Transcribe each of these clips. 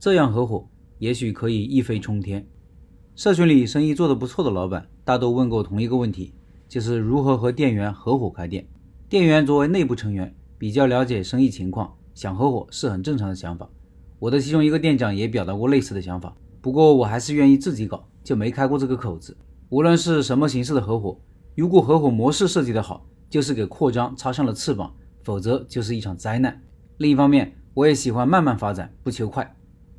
这样合伙也许可以一飞冲天。社群里生意做得不错的老板，大都问过同一个问题，就是如何和店员合伙开店。店员作为内部成员，比较了解生意情况，想合伙是很正常的想法。我的其中一个店长也表达过类似的想法，不过我还是愿意自己搞，就没开过这个口子。无论是什么形式的合伙，如果合伙模式设计得好，就是给扩张插上了翅膀，否则就是一场灾难。另一方面，我也喜欢慢慢发展，不求快。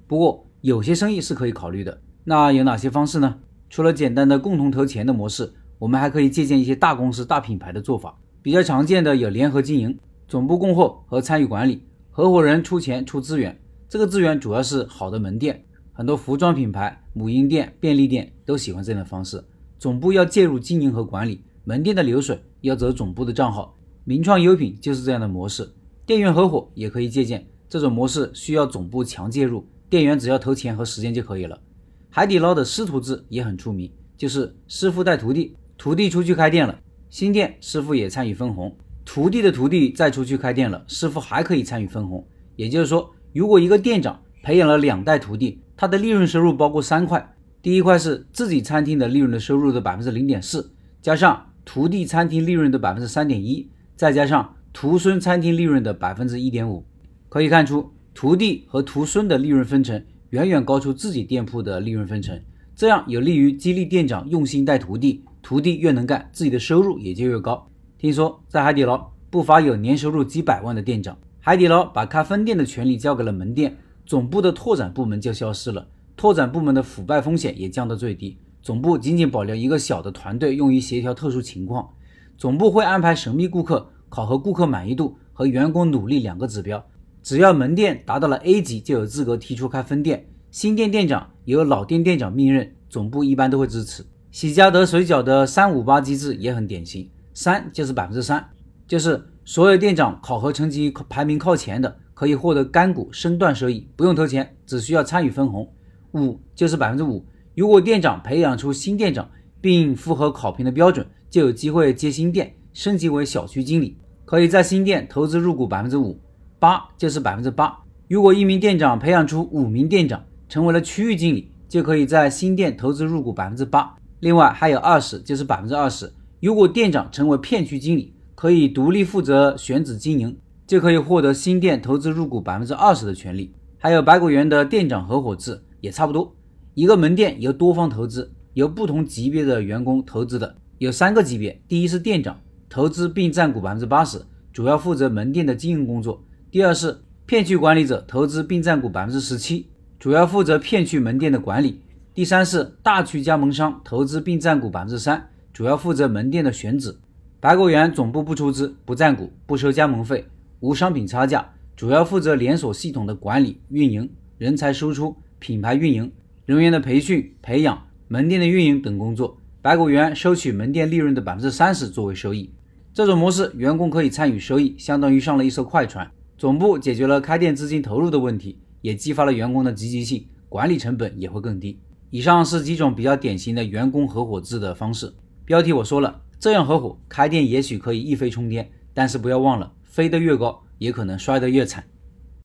不过有些生意是可以考虑的。那有哪些方式呢？除了简单的共同投钱的模式，我们还可以借鉴一些大公司、大品牌的做法。比较常见的有联合经营、总部供货和参与管理，合伙人出钱出资源，这个资源主要是好的门店。很多服装品牌、母婴店、便利店都喜欢这样的方式。总部要介入经营和管理，门店的流水要走总部的账号。名创优品就是这样的模式。店员合伙也可以借鉴这种模式，需要总部强介入，店员只要投钱和时间就可以了。海底捞的师徒制也很出名，就是师傅带徒弟，徒弟出去开店了，新店师傅也参与分红，徒弟的徒弟再出去开店了，师傅还可以参与分红。也就是说，如果一个店长培养了两代徒弟，他的利润收入包括三块，第一块是自己餐厅的利润的收入的百分之零点四，加上徒弟餐厅利润的百分之三点一，再加上徒孙餐厅利润的百分之一点五，可以看出徒弟和徒孙的利润分成。远远高出自己店铺的利润分成，这样有利于激励店长用心带徒弟，徒弟越能干，自己的收入也就越高。听说在海底捞不乏有年收入几百万的店长，海底捞把开分店的权利交给了门店，总部的拓展部门就消失了，拓展部门的腐败风险也降到最低，总部仅仅保留一个小的团队用于协调特殊情况，总部会安排神秘顾客考核顾客满意度和员工努力两个指标。只要门店达到了 A 级，就有资格提出开分店。新店店长由老店店长命任，总部一般都会支持。喜家德水饺的三五八机制也很典型，三就是百分之三，就是所有店长考核成绩排名靠前的，可以获得干股身段收益，不用投钱，只需要参与分红。五就是百分之五，如果店长培养出新店长，并符合考评的标准，就有机会接新店，升级为小区经理，可以在新店投资入股百分之五。八就是百分之八。如果一名店长培养出五名店长，成为了区域经理，就可以在新店投资入股百分之八。另外还有二十，就是百分之二十。如果店长成为片区经理，可以独立负责选址经营，就可以获得新店投资入股百分之二十的权利。还有百果园的店长合伙制也差不多。一个门店由多方投资，由不同级别的员工投资的，有三个级别。第一是店长投资并占股百分之八十，主要负责门店的经营工作。第二是片区管理者投资并占股百分之十七，主要负责片区门店的管理。第三是大区加盟商投资并占股百分之三，主要负责门店的选址。百果园总部不出资、不占股、不收加盟费、无商品差价，主要负责连锁系统的管理、运营、人才输出、品牌运营、人员的培训培养、门店的运营等工作。百果园收取门店利润的百分之三十作为收益。这种模式，员工可以参与收益，相当于上了一艘快船。总部解决了开店资金投入的问题，也激发了员工的积极性，管理成本也会更低。以上是几种比较典型的员工合伙制的方式。标题我说了，这样合伙开店也许可以一飞冲天，但是不要忘了，飞得越高，也可能摔得越惨。